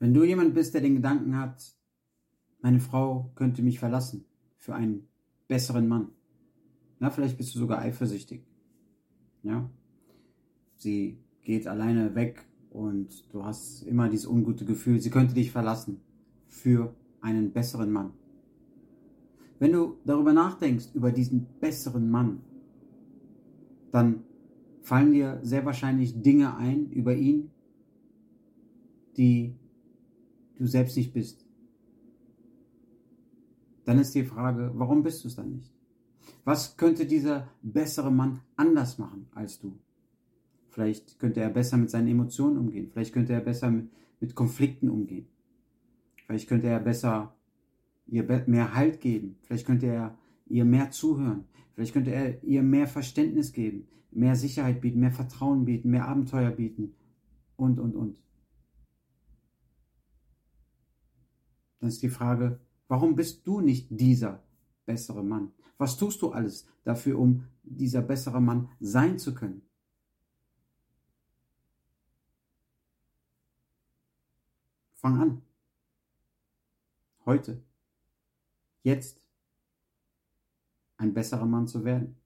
Wenn du jemand bist, der den Gedanken hat, meine Frau könnte mich verlassen für einen besseren Mann. Na, vielleicht bist du sogar eifersüchtig. Ja. Sie geht alleine weg und du hast immer dieses ungute Gefühl, sie könnte dich verlassen für einen besseren Mann. Wenn du darüber nachdenkst, über diesen besseren Mann, dann fallen dir sehr wahrscheinlich Dinge ein über ihn, die du selbst nicht bist. Dann ist die Frage, warum bist du es dann nicht? Was könnte dieser bessere Mann anders machen als du? Vielleicht könnte er besser mit seinen Emotionen umgehen. Vielleicht könnte er besser mit, mit Konflikten umgehen. Vielleicht könnte er besser ihr mehr Halt geben. Vielleicht könnte er ihr mehr zuhören. Vielleicht könnte er ihr mehr Verständnis geben, mehr Sicherheit bieten, mehr Vertrauen bieten, mehr Abenteuer bieten und, und, und. Dann ist die Frage, warum bist du nicht dieser bessere Mann? Was tust du alles dafür, um dieser bessere Mann sein zu können? Fang an. Heute. Jetzt. Ein besserer Mann zu werden.